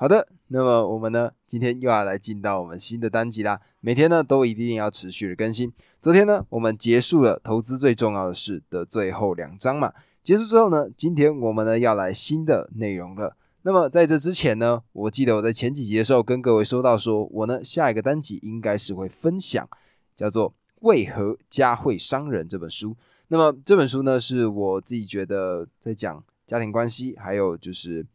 好的，那么我们呢，今天又要来进到我们新的单集啦。每天呢都一定要持续的更新。昨天呢，我们结束了投资最重要的事的最后两章嘛。结束之后呢，今天我们呢要来新的内容了。那么在这之前呢，我记得我在前几集的时候跟各位说到，说我呢下一个单集应该是会分享叫做《为何家会伤人》这本书。那么这本书呢，是我自己觉得在讲家庭关系，还有就是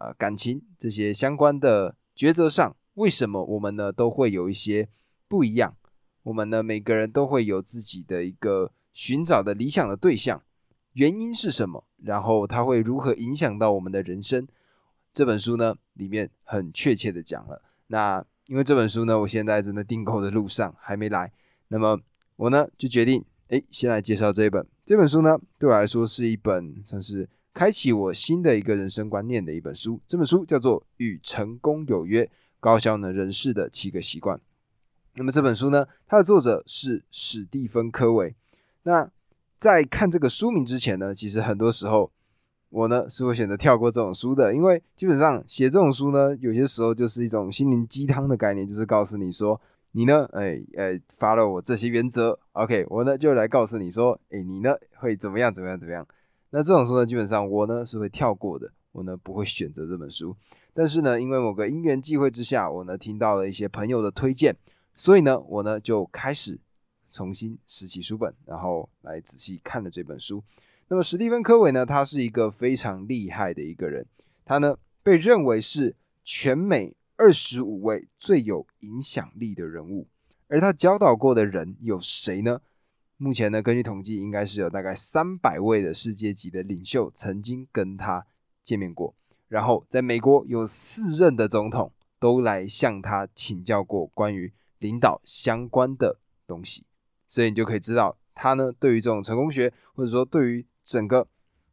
呃感情这些相关的抉择上，为什么我们呢都会有一些不一样？我们呢每个人都会有自己的一个寻找的理想的对象。原因是什么？然后它会如何影响到我们的人生？这本书呢，里面很确切的讲了。那因为这本书呢，我现在正在订购的路上，还没来。那么我呢，就决定，哎，先来介绍这一本。这本书呢，对我来说是一本算是开启我新的一个人生观念的一本书。这本书叫做《与成功有约：高效能人士的七个习惯》。那么这本书呢，它的作者是史蒂芬·科维。那在看这个书名之前呢，其实很多时候我呢是会选择跳过这种书的，因为基本上写这种书呢，有些时候就是一种心灵鸡汤的概念，就是告诉你说，你呢，哎哎，发了我这些原则，OK，我呢就来告诉你说，哎，你呢会怎么样怎么样怎么样。那这种书呢，基本上我呢是会跳过的，我呢不会选择这本书。但是呢，因为某个因缘际会之下，我呢听到了一些朋友的推荐，所以呢，我呢就开始。重新拾起书本，然后来仔细看了这本书。那么史蒂芬·科维呢？他是一个非常厉害的一个人，他呢被认为是全美二十五位最有影响力的人物。而他教导过的人有谁呢？目前呢，根据统计，应该是有大概三百位的世界级的领袖曾经跟他见面过。然后在美国有四任的总统都来向他请教过关于领导相关的东西。所以你就可以知道，他呢对于这种成功学，或者说对于整个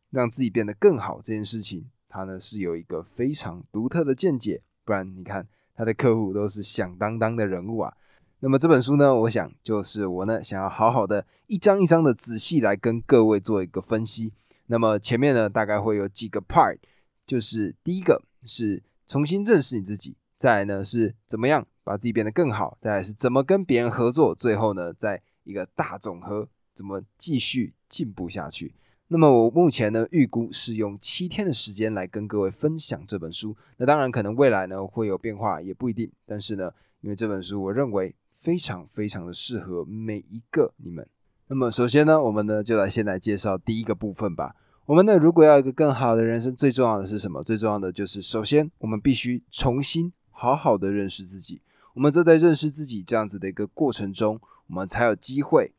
让自己变得更好这件事情，他呢是有一个非常独特的见解。不然你看他的客户都是响当当的人物啊。那么这本书呢，我想就是我呢想要好好的一张一张的仔细来跟各位做一个分析。那么前面呢大概会有几个 part，就是第一个是重新认识你自己，再来呢是怎么样把自己变得更好，再来是怎么跟别人合作，最后呢再。一个大总和怎么继续进步下去？那么我目前呢预估是用七天的时间来跟各位分享这本书。那当然可能未来呢会有变化，也不一定。但是呢，因为这本书我认为非常非常的适合每一个你们。那么首先呢，我们呢就来先来介绍第一个部分吧。我们呢如果要一个更好的人生，最重要的是什么？最重要的就是首先我们必须重新好好的认识自己。我们这在认识自己这样子的一个过程中。我们才有机会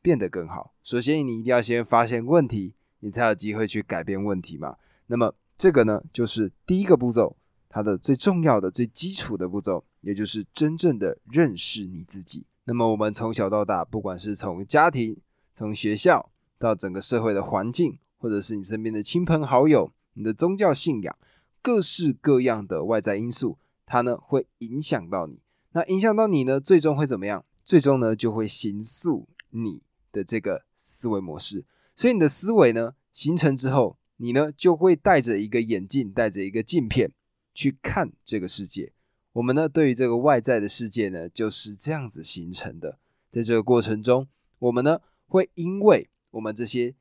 变得更好。首先，你一定要先发现问题，你才有机会去改变问题嘛。那么，这个呢，就是第一个步骤，它的最重要的、最基础的步骤，也就是真正的认识你自己。那么，我们从小到大，不管是从家庭、从学校到整个社会的环境，或者是你身边的亲朋好友、你的宗教信仰，各式各样的外在因素，它呢会影响到你。那影响到你呢，最终会怎么样？最终呢，就会形塑你的这个思维模式。所以你的思维呢形成之后，你呢就会戴着一个眼镜，戴着一个镜片去看这个世界。我们呢对于这个外在的世界呢就是这样子形成的。在这个过程中，我们呢会因为我们这些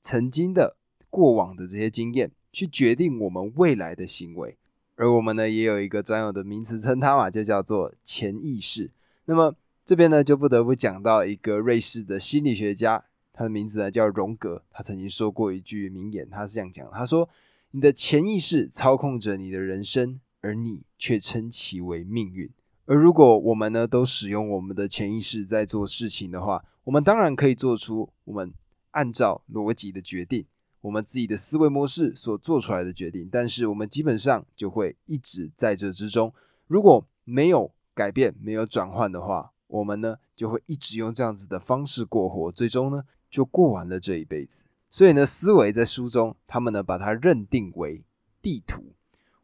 曾经的过往的这些经验，去决定我们未来的行为。而我们呢也有一个专有的名词称它嘛，就叫做潜意识。那么这边呢，就不得不讲到一个瑞士的心理学家，他的名字呢叫荣格。他曾经说过一句名言，他是这样讲：他说，你的潜意识操控着你的人生，而你却称其为命运。而如果我们呢都使用我们的潜意识在做事情的话，我们当然可以做出我们按照逻辑的决定，我们自己的思维模式所做出来的决定。但是我们基本上就会一直在这之中，如果没有改变、没有转换的话。我们呢就会一直用这样子的方式过活，最终呢就过完了这一辈子。所以呢，思维在书中，他们呢把它认定为地图。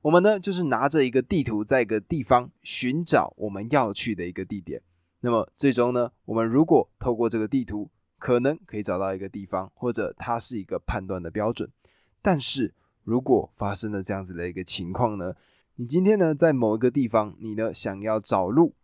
我们呢就是拿着一个地图，在一个地方寻找我们要去的一个地点。那么最终呢，我们如果透过这个地图，可能可以找到一个地方，或者它是一个判断的标准。但是如果发生了这样子的一个情况呢，你今天呢在某一个地方，你呢想要找路，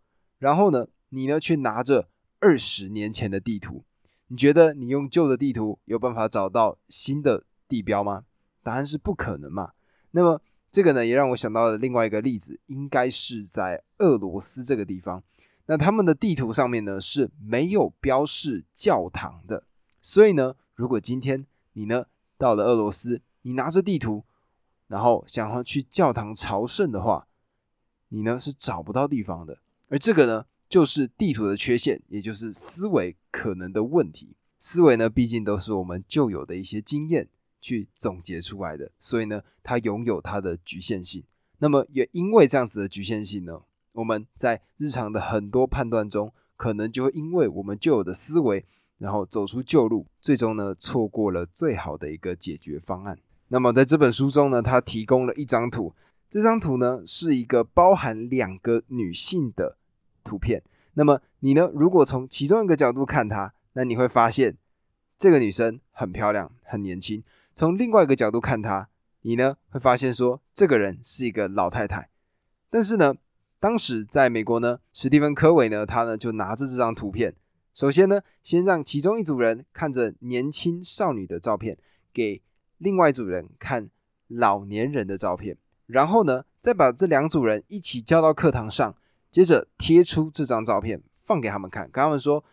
然后呢你呢去拿着二十年前的地图，你觉得你用旧的地图有办法找到新的地标吗？答案是不可能嘛。那么这个呢也让我想到了另外一个例子，应该是在俄罗斯这个地方。那他们的地图上面呢是没有标示教堂的，所以呢，如果今天你呢到了俄罗斯，你拿着地图，然后想要去教堂朝圣的话，你呢是找不到地方的。而这个呢，就是地图的缺陷，也就是思维可能的问题。思维呢，毕竟都是我们旧有的一些经验去总结出来的，所以呢，它拥有它的局限性。那么也因为这样子的局限性呢。我们在日常的很多判断中，可能就会因为我们旧有的思维，然后走出旧路，最终呢错过了最好的一个解决方案。那么在这本书中呢，他提供了一张图，这张图呢是一个包含两个女性的图片。那么你呢，如果从其中一个角度看她，那你会发现这个女生很漂亮、很年轻；从另外一个角度看她，你呢会发现说这个人是一个老太太。但是呢。当时在美国呢，史蒂芬·科维呢，他呢就拿着这张图片，首先呢，先让其中一组人看着年轻少女的照片，给另外一组人看老年人的照片，然后呢，再把这两组人一起叫到课堂上，接着贴出这张照片放给他们看，跟他们说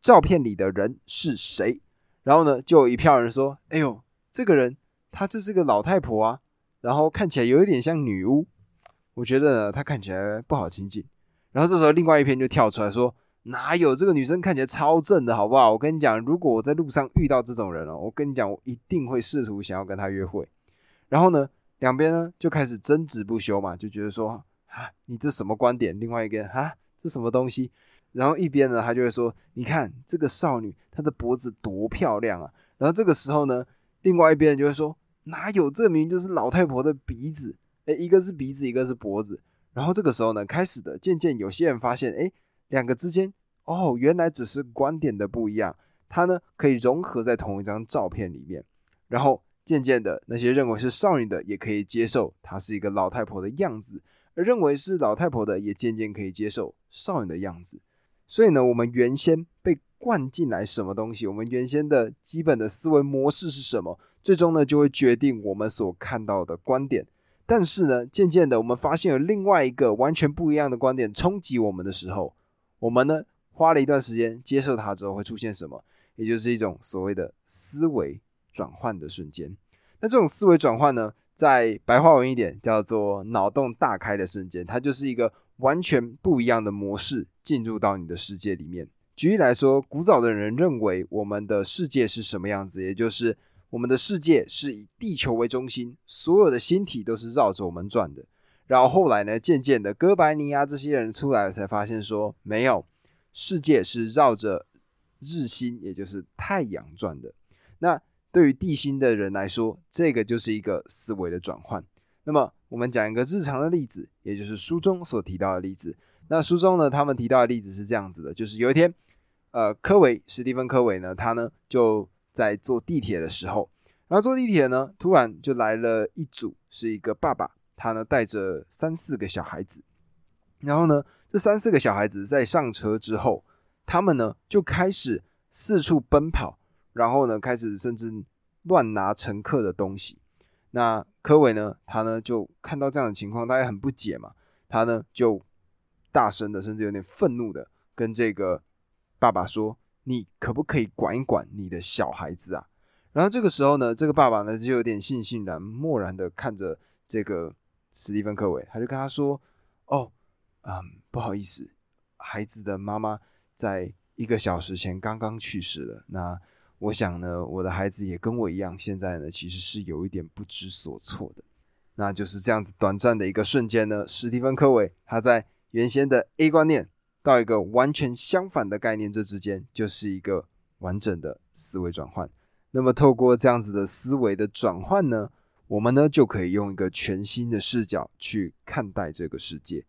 照片里的人是谁，然后呢，就有一票人说：“哎呦，这个人她就是个老太婆啊，然后看起来有一点像女巫。”我觉得，她看起来不好亲近。然后这时候，另外一篇就跳出来说：“哪有这个女生看起来超正的，好不好？我跟你讲，如果我在路上遇到这种人哦，我跟你讲，我一定会试图想要跟她约会。”然后呢，两边呢就开始争执不休嘛，就觉得说：“啊，你这什么观点？”另外一个啊，这什么东西？然后一边呢，他就会说：“你看这个少女，她的脖子多漂亮啊！”然后这个时候呢，另外一边就会说：“哪有？这明就是老太婆的鼻子。”哎，一个是鼻子，一个是脖子。然后这个时候呢，开始的渐渐有些人发现，哎，两个之间，哦，原来只是观点的不一样，它呢可以融合在同一张照片里面。然后渐渐的，那些认为是少女的也可以接受她是一个老太婆的样子，而认为是老太婆的也渐渐可以接受少女的样子。所以呢，我们原先被灌进来什么东西，我们原先的基本的思维模式是什么，最终呢就会决定我们所看到的观点。但是呢，渐渐的，我们发现有另外一个完全不一样的观点冲击我们的时候，我们呢花了一段时间接受它之后，会出现什么？也就是一种所谓的思维转换的瞬间。那这种思维转换呢，在白话文一点叫做脑洞大开的瞬间，它就是一个完全不一样的模式进入到你的世界里面。举例来说，古早的人认为我们的世界是什么样子，也就是。我们的世界是以地球为中心，所有的星体都是绕着我们转的。然后后来呢，渐渐的，哥白尼啊这些人出来了，才发现说没有，世界是绕着日心，也就是太阳转的。那对于地心的人来说，这个就是一个思维的转换。那么我们讲一个日常的例子，也就是书中所提到的例子。那书中呢，他们提到的例子是这样子的，就是有一天，呃，科维史蒂芬·科维呢，他呢就。在坐地铁的时候，然后坐地铁呢，突然就来了一组，是一个爸爸，他呢带着三四个小孩子，然后呢，这三四个小孩子在上车之后，他们呢就开始四处奔跑，然后呢开始甚至乱拿乘客的东西。那科伟呢，他呢就看到这样的情况，他也很不解嘛，他呢就大声的，甚至有点愤怒的跟这个爸爸说。你可不可以管一管你的小孩子啊？然后这个时候呢，这个爸爸呢就有点悻悻然、漠然的看着这个史蒂芬·科维，他就跟他说：“哦，嗯，不好意思，孩子的妈妈在一个小时前刚刚去世了。那我想呢，我的孩子也跟我一样，现在呢其实是有一点不知所措的。那就是这样子短暂的一个瞬间呢，史蒂芬·科维他在原先的 A 观念。”到一个完全相反的概念，这之间就是一个完整的思维转换。那么，透过这样子的思维的转换呢，我们呢就可以用一个全新的视角去看待这个世界。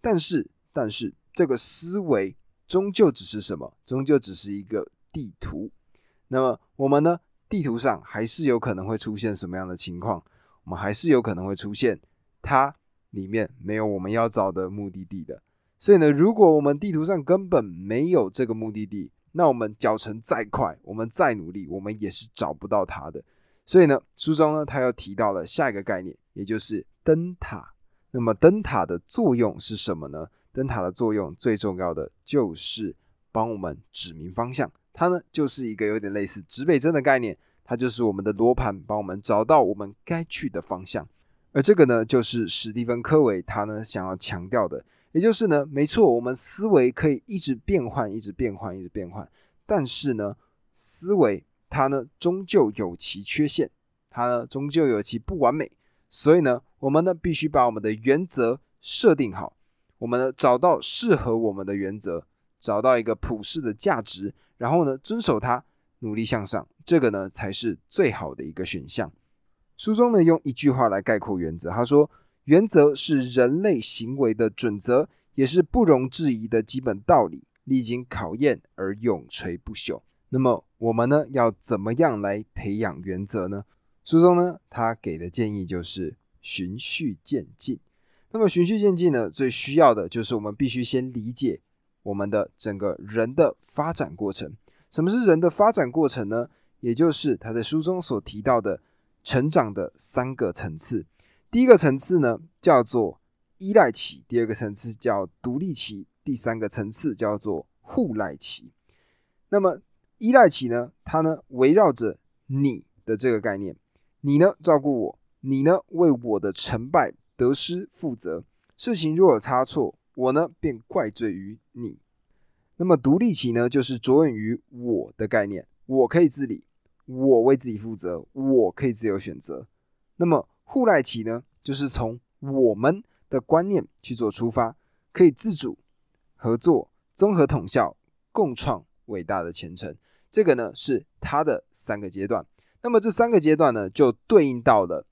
但是，但是这个思维终究只是什么？终究只是一个地图。那么，我们呢，地图上还是有可能会出现什么样的情况？我们还是有可能会出现它里面没有我们要找的目的地的。所以呢，如果我们地图上根本没有这个目的地，那我们脚程再快，我们再努力，我们也是找不到它的。所以呢，书中呢，他又提到了下一个概念，也就是灯塔。那么灯塔的作用是什么呢？灯塔的作用最重要的就是帮我们指明方向。它呢，就是一个有点类似指北针的概念，它就是我们的罗盘，帮我们找到我们该去的方向。而这个呢，就是史蒂芬·科维他呢想要强调的。也就是呢，没错，我们思维可以一直变换，一直变换，一直变换。但是呢，思维它呢终究有其缺陷，它呢终究有其不完美。所以呢，我们呢必须把我们的原则设定好，我们呢找到适合我们的原则，找到一个普世的价值，然后呢遵守它，努力向上，这个呢才是最好的一个选项。书中呢用一句话来概括原则，他说。原则是人类行为的准则，也是不容置疑的基本道理，历经考验而永垂不朽。那么我们呢，要怎么样来培养原则呢？书中呢，他给的建议就是循序渐进。那么循序渐进呢，最需要的就是我们必须先理解我们的整个人的发展过程。什么是人的发展过程呢？也就是他在书中所提到的成长的三个层次。第一个层次呢，叫做依赖期；第二个层次叫独立期；第三个层次叫做互赖期。那么依赖期呢，它呢围绕着你的这个概念，你呢照顾我，你呢为我的成败得失负责。事情若有差错，我呢便怪罪于你。那么独立期呢，就是着眼于我的概念，我可以自理，我为自己负责，我可以自由选择。那么互赖期呢，就是从我们的观念去做出发，可以自主、合作、综合统效、共创伟大的前程。这个呢是它的三个阶段。那么这三个阶段呢，就对应到了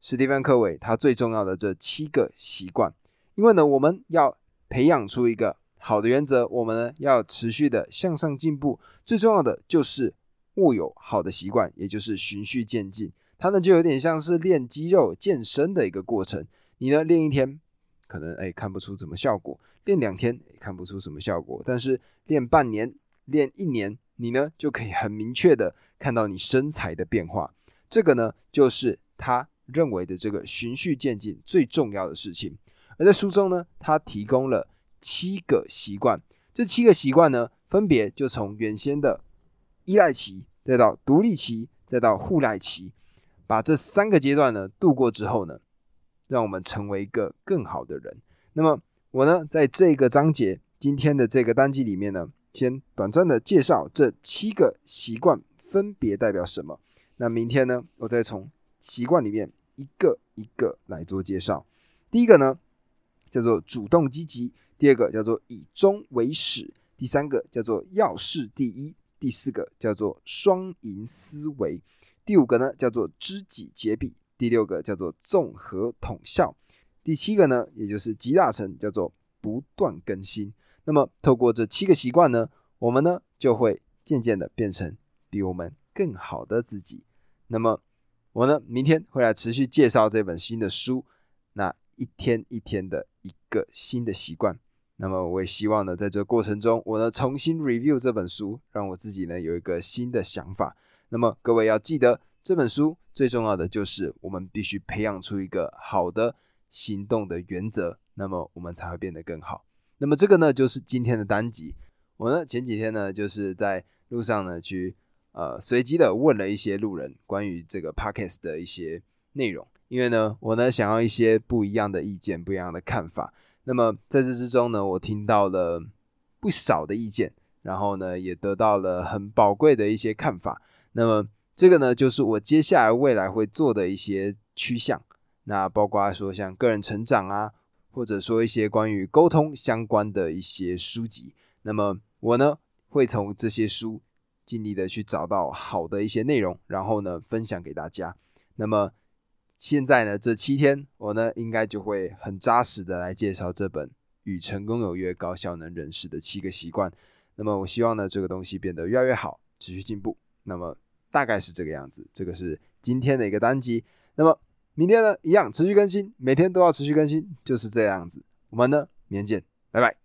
史蒂芬·科维他最重要的这七个习惯。因为呢，我们要培养出一个好的原则，我们呢要持续的向上进步。最重要的就是握有好的习惯，也就是循序渐进。它呢就有点像是练肌肉、健身的一个过程。你呢练一天，可能哎看不出什么效果；练两天也看不出什么效果。但是练半年、练一年，你呢就可以很明确的看到你身材的变化。这个呢就是他认为的这个循序渐进最重要的事情。而在书中呢，他提供了七个习惯。这七个习惯呢，分别就从原先的依赖期，再到独立期，再到互赖期。把这三个阶段呢度过之后呢，让我们成为一个更好的人。那么我呢，在这个章节今天的这个单集里面呢，先短暂的介绍这七个习惯分别代表什么。那明天呢，我再从习惯里面一个一个来做介绍。第一个呢叫做主动积极，第二个叫做以终为始，第三个叫做要事第一，第四个叫做双赢思维。第五个呢叫做知己解彼，第六个叫做综合统效，第七个呢也就是集大成，叫做不断更新。那么透过这七个习惯呢，我们呢就会渐渐的变成比我们更好的自己。那么我呢明天会来持续介绍这本新的书，那一天一天的一个新的习惯。那么我也希望呢在这过程中，我呢重新 review 这本书，让我自己呢有一个新的想法。那么各位要记得，这本书最重要的就是我们必须培养出一个好的行动的原则，那么我们才会变得更好。那么这个呢，就是今天的单集。我呢前几天呢，就是在路上呢去呃随机的问了一些路人关于这个 podcast 的一些内容，因为呢我呢想要一些不一样的意见、不一样的看法。那么在这之中呢，我听到了不少的意见，然后呢也得到了很宝贵的一些看法。那么这个呢，就是我接下来未来会做的一些趋向。那包括说像个人成长啊，或者说一些关于沟通相关的一些书籍。那么我呢，会从这些书尽力的去找到好的一些内容，然后呢分享给大家。那么现在呢，这七天我呢，应该就会很扎实的来介绍这本《与成功有约：高效能人士的七个习惯》。那么我希望呢，这个东西变得越来越好，持续进步。那么。大概是这个样子，这个是今天的一个单集。那么明天呢一样持续更新，每天都要持续更新，就是这样子。我们呢明天见，拜拜。